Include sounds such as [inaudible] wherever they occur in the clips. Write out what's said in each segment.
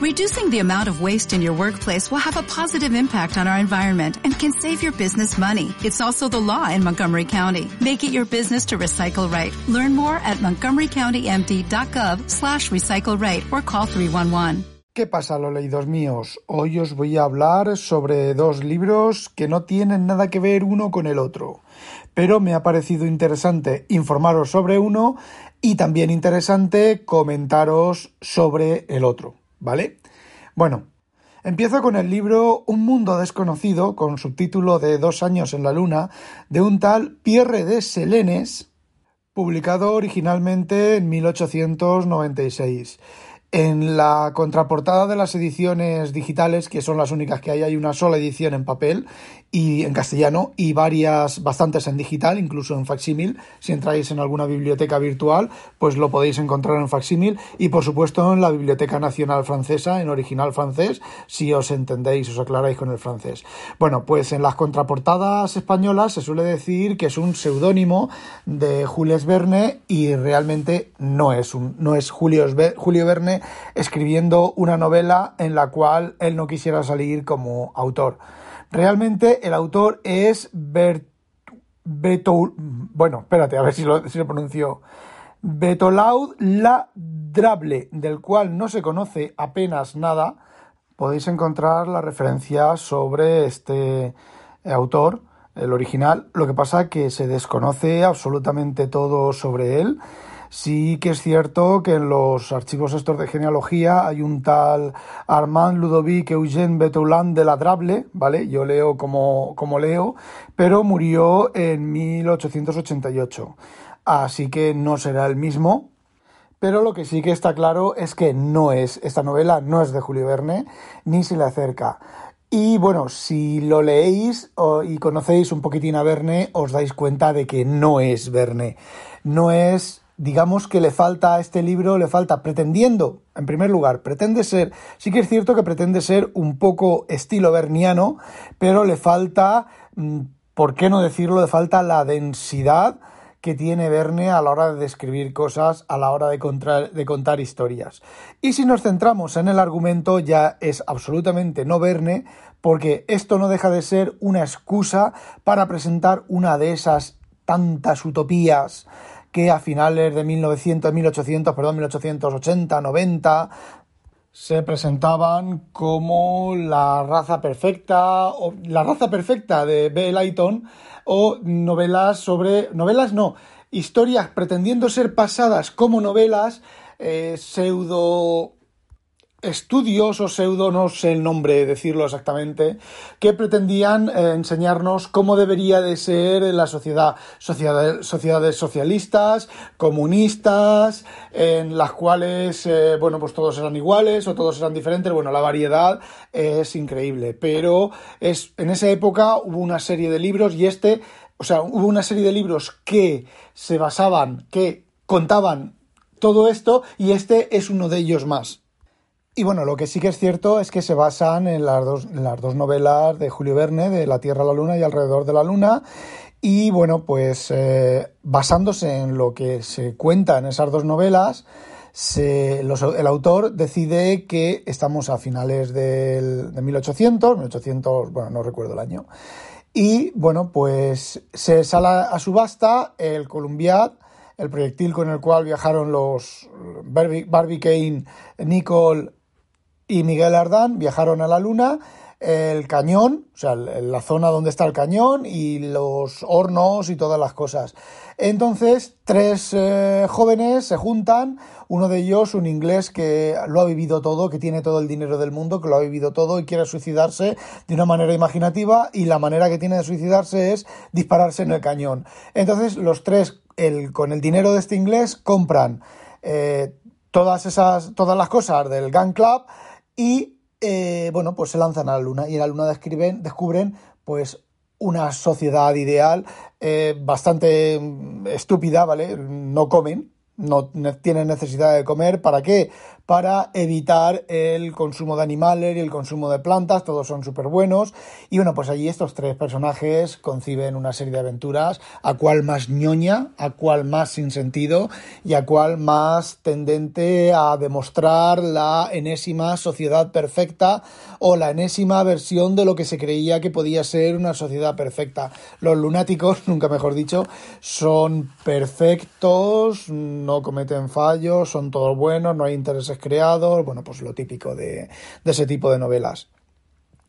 Reducing the amount of waste in your workplace will have a positive impact on our environment and can save your business money. It's also the law in Montgomery County. Make it your business to recycle right. Learn more at montgomerycountymd.gov slash recycle right or call 311. ¿Qué pasa, los leídos míos? Hoy os voy a hablar sobre dos libros que no tienen nada que ver uno con el otro, pero me ha parecido interesante informaros sobre uno y también interesante comentaros sobre el otro, ¿vale? Bueno, empiezo con el libro Un mundo desconocido, con subtítulo de Dos años en la luna, de un tal Pierre de Selenes, publicado originalmente en 1896. En la contraportada de las ediciones digitales, que son las únicas que hay, hay una sola edición en papel y en castellano y varias, bastantes en digital, incluso en facsímil. Si entráis en alguna biblioteca virtual, pues lo podéis encontrar en facsímil y por supuesto en la Biblioteca Nacional Francesa, en original francés, si os entendéis, os aclaráis con el francés. Bueno, pues en las contraportadas españolas se suele decir que es un seudónimo de Jules Verne y realmente no es un, no es Julio, Julio Verne escribiendo una novela en la cual él no quisiera salir como autor. Realmente el autor es Bert, Beto, bueno, espérate, a ver si lo, si lo pronuncio. Betolaud Ladrable, del cual no se conoce apenas nada. Podéis encontrar la referencia sobre este autor, el original. Lo que pasa es que se desconoce absolutamente todo sobre él. Sí que es cierto que en los archivos estos de genealogía hay un tal Armand Ludovic Eugène Betoulan de Ladrable, ¿vale? Yo leo como, como leo, pero murió en 1888. Así que no será el mismo, pero lo que sí que está claro es que no es, esta novela no es de Julio Verne, ni se le acerca. Y bueno, si lo leéis y conocéis un poquitín a Verne, os dais cuenta de que no es Verne. No es digamos que le falta a este libro, le falta pretendiendo, en primer lugar, pretende ser, sí que es cierto que pretende ser un poco estilo berniano, pero le falta, mm, ¿por qué no decirlo? Le falta la densidad que tiene Verne a la hora de describir cosas, a la hora de contar, de contar historias. Y si nos centramos en el argumento, ya es absolutamente no Verne, porque esto no deja de ser una excusa para presentar una de esas tantas utopías que a finales de 1900, 1800, perdón, 1880, 90 se presentaban como la raza perfecta o la raza perfecta de B. Layton o novelas sobre novelas no historias pretendiendo ser pasadas como novelas eh, pseudo estudios o pseudo, no sé el nombre, decirlo exactamente, que pretendían eh, enseñarnos cómo debería de ser la sociedad, sociedades socialistas, comunistas, en las cuales, eh, bueno, pues todos eran iguales o todos eran diferentes, bueno, la variedad es increíble, pero es, en esa época hubo una serie de libros y este, o sea, hubo una serie de libros que se basaban, que contaban todo esto y este es uno de ellos más. Y bueno, lo que sí que es cierto es que se basan en las dos, las dos novelas de Julio Verne, de La Tierra, la Luna y Alrededor de la Luna. Y bueno, pues eh, basándose en lo que se cuenta en esas dos novelas, el autor decide que estamos a finales del, de 1800, 1800, bueno, no recuerdo el año, y bueno, pues se sale a subasta el Columbiad, el proyectil con el cual viajaron los Barbie, Kane, Nicole y Miguel Ardán viajaron a la Luna, el cañón, o sea, la zona donde está el cañón y los hornos y todas las cosas. Entonces, tres eh, jóvenes se juntan, uno de ellos, un inglés que lo ha vivido todo, que tiene todo el dinero del mundo, que lo ha vivido todo y quiere suicidarse de una manera imaginativa y la manera que tiene de suicidarse es dispararse en el cañón. Entonces, los tres, el, con el dinero de este inglés, compran eh, todas esas, todas las cosas del Gun Club, y eh, bueno, pues se lanzan a la luna y en la luna describen, descubren pues una sociedad ideal eh, bastante mm, estúpida, ¿vale? No comen, no tienen necesidad de comer. ¿Para qué? Para evitar el consumo de animales y el consumo de plantas, todos son súper buenos. Y bueno, pues allí estos tres personajes conciben una serie de aventuras, a cual más ñoña, a cual más sin sentido y a cual más tendente a demostrar la enésima sociedad perfecta o la enésima versión de lo que se creía que podía ser una sociedad perfecta. Los lunáticos, [laughs] nunca mejor dicho, son perfectos, no cometen fallos, son todos buenos, no hay intereses creados, bueno, pues lo típico de, ese tipo de novelas.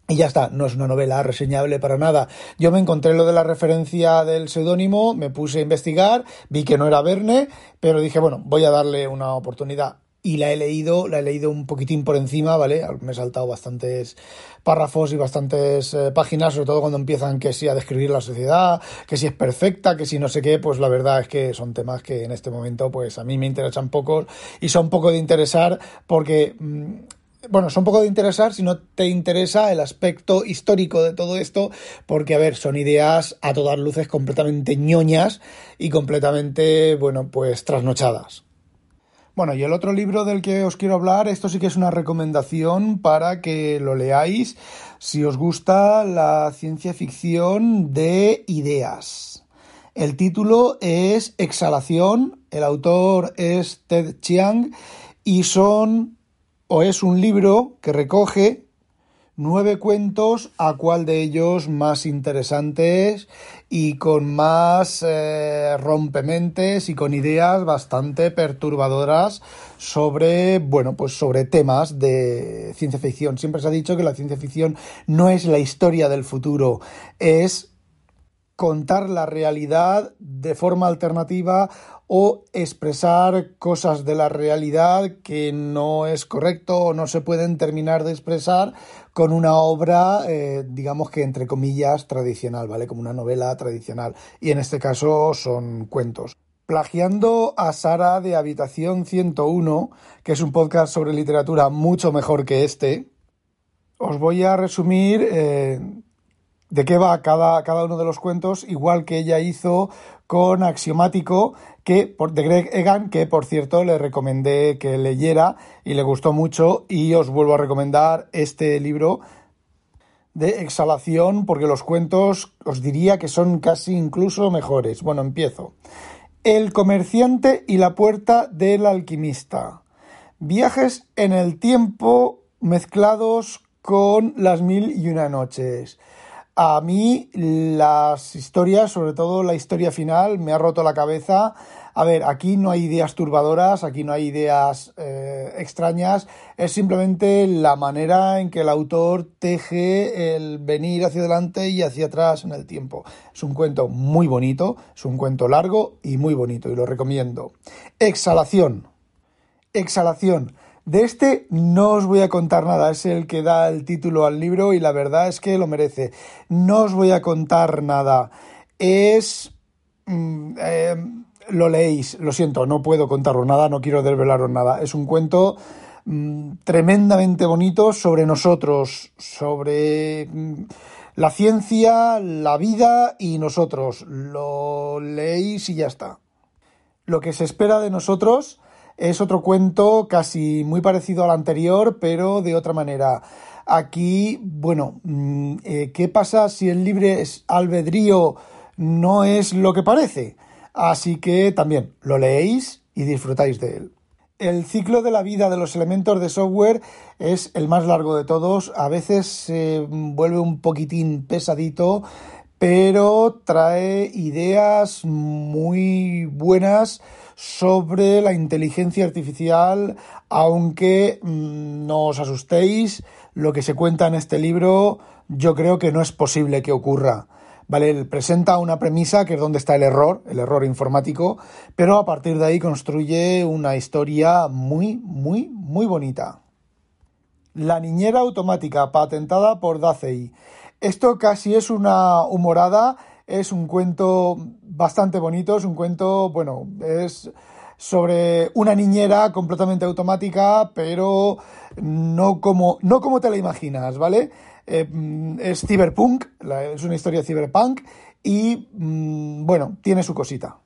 Y ya está, no es una novela reseñable para nada. Yo me encontré lo de la referencia del seudónimo, me puse a investigar, vi que no era Verne, pero dije, bueno, voy a darle una oportunidad. Y la he leído, la he leído un poquitín por encima, ¿vale? Me he saltado bastantes párrafos y bastantes eh, páginas, sobre todo cuando empiezan que sí a describir la sociedad, que si es perfecta, que si no sé qué, pues la verdad es que son temas que en este momento pues a mí me interesan poco y son poco de interesar porque... Mm, bueno, son poco de interesar si no te interesa el aspecto histórico de todo esto, porque, a ver, son ideas a todas luces completamente ñoñas y completamente, bueno, pues trasnochadas. Bueno, y el otro libro del que os quiero hablar, esto sí que es una recomendación para que lo leáis si os gusta la ciencia ficción de ideas. El título es Exhalación, el autor es Ted Chiang y son o es un libro que recoge nueve cuentos, a cuál de ellos más interesantes y con más eh, rompementes y con ideas bastante perturbadoras sobre, bueno, pues sobre temas de ciencia ficción. Siempre se ha dicho que la ciencia ficción no es la historia del futuro, es contar la realidad de forma alternativa o expresar cosas de la realidad que no es correcto o no se pueden terminar de expresar con una obra, eh, digamos que entre comillas, tradicional, ¿vale? Como una novela tradicional. Y en este caso son cuentos. Plagiando a Sara de Habitación 101, que es un podcast sobre literatura mucho mejor que este, os voy a resumir eh, de qué va cada, cada uno de los cuentos, igual que ella hizo con Axiomático, que de Greg Egan, que por cierto le recomendé que leyera y le gustó mucho y os vuelvo a recomendar este libro de exhalación porque los cuentos os diría que son casi incluso mejores. Bueno, empiezo. El comerciante y la puerta del alquimista. Viajes en el tiempo mezclados con las mil y una noches. A mí las historias, sobre todo la historia final, me ha roto la cabeza. A ver, aquí no hay ideas turbadoras, aquí no hay ideas eh, extrañas, es simplemente la manera en que el autor teje el venir hacia adelante y hacia atrás en el tiempo. Es un cuento muy bonito, es un cuento largo y muy bonito y lo recomiendo. Exhalación. Exhalación. De este no os voy a contar nada, es el que da el título al libro y la verdad es que lo merece. No os voy a contar nada. Es... Mm, eh, lo leéis, lo siento, no puedo contaros nada, no quiero desvelaros nada. Es un cuento mm, tremendamente bonito sobre nosotros, sobre mm, la ciencia, la vida y nosotros. Lo leéis y ya está. Lo que se espera de nosotros es otro cuento casi muy parecido al anterior, pero de otra manera. Aquí, bueno, mm, eh, ¿qué pasa si el libre albedrío no es lo que parece? Así que también lo leéis y disfrutáis de él. El ciclo de la vida de los elementos de software es el más largo de todos. A veces se vuelve un poquitín pesadito, pero trae ideas muy buenas sobre la inteligencia artificial, aunque mm, no os asustéis, lo que se cuenta en este libro yo creo que no es posible que ocurra. ¿Vale? presenta una premisa que es donde está el error, el error informático, pero a partir de ahí construye una historia muy, muy, muy bonita. La niñera automática, patentada por Dacey. Esto casi es una humorada es un cuento bastante bonito, es un cuento, bueno, es sobre una niñera completamente automática, pero no como, no como te la imaginas, ¿vale? Eh, es cyberpunk, es una historia cyberpunk y, mm, bueno, tiene su cosita.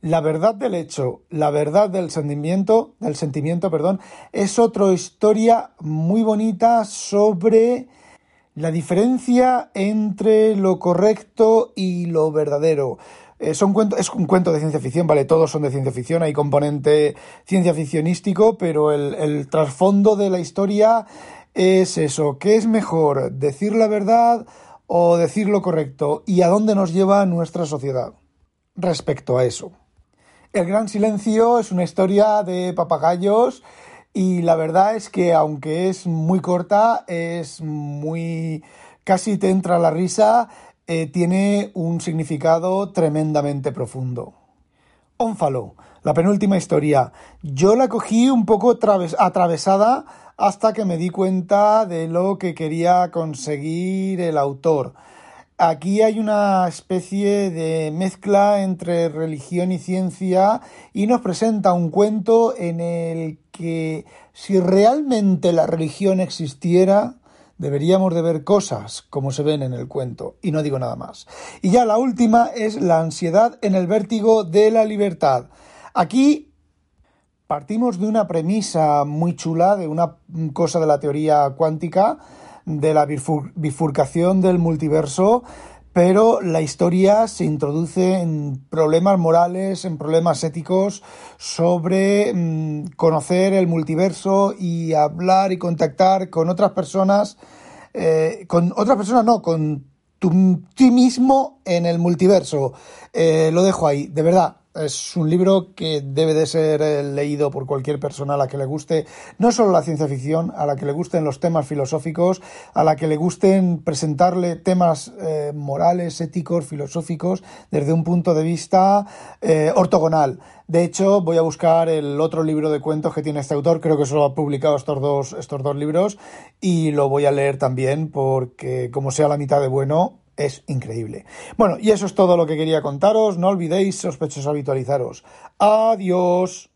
La verdad del hecho, la verdad del sentimiento, del sentimiento, perdón, es otra historia muy bonita sobre la diferencia entre lo correcto y lo verdadero. Eh, es un cuento de ciencia ficción, vale, todos son de ciencia ficción, hay componente ciencia ficcionístico, pero el, el trasfondo de la historia es eso, ¿qué es mejor? ¿Decir la verdad o decir lo correcto? ¿Y a dónde nos lleva nuestra sociedad respecto a eso? El Gran Silencio es una historia de papagayos y la verdad es que aunque es muy corta, es muy... casi te entra la risa, eh, tiene un significado tremendamente profundo. Ónfalo, la penúltima historia. Yo la cogí un poco atravesada hasta que me di cuenta de lo que quería conseguir el autor. Aquí hay una especie de mezcla entre religión y ciencia y nos presenta un cuento en el que si realmente la religión existiera, deberíamos de ver cosas como se ven en el cuento. Y no digo nada más. Y ya la última es la ansiedad en el vértigo de la libertad. Aquí partimos de una premisa muy chula, de una cosa de la teoría cuántica, de la bifurcación del multiverso, pero la historia se introduce en problemas morales, en problemas éticos sobre mm, conocer el multiverso y hablar y contactar con otras personas, eh, con otras personas no, con ti mismo en el multiverso. Eh, lo dejo ahí, de verdad es un libro que debe de ser eh, leído por cualquier persona a la que le guste no solo la ciencia ficción, a la que le gusten los temas filosóficos, a la que le gusten presentarle temas eh, morales, éticos, filosóficos desde un punto de vista eh, ortogonal. De hecho, voy a buscar el otro libro de cuentos que tiene este autor, creo que solo ha publicado estos dos, estos dos libros y lo voy a leer también porque como sea la mitad de bueno, es increíble. Bueno, y eso es todo lo que quería contaros. No olvidéis, sospechosos, habitualizaros. Adiós.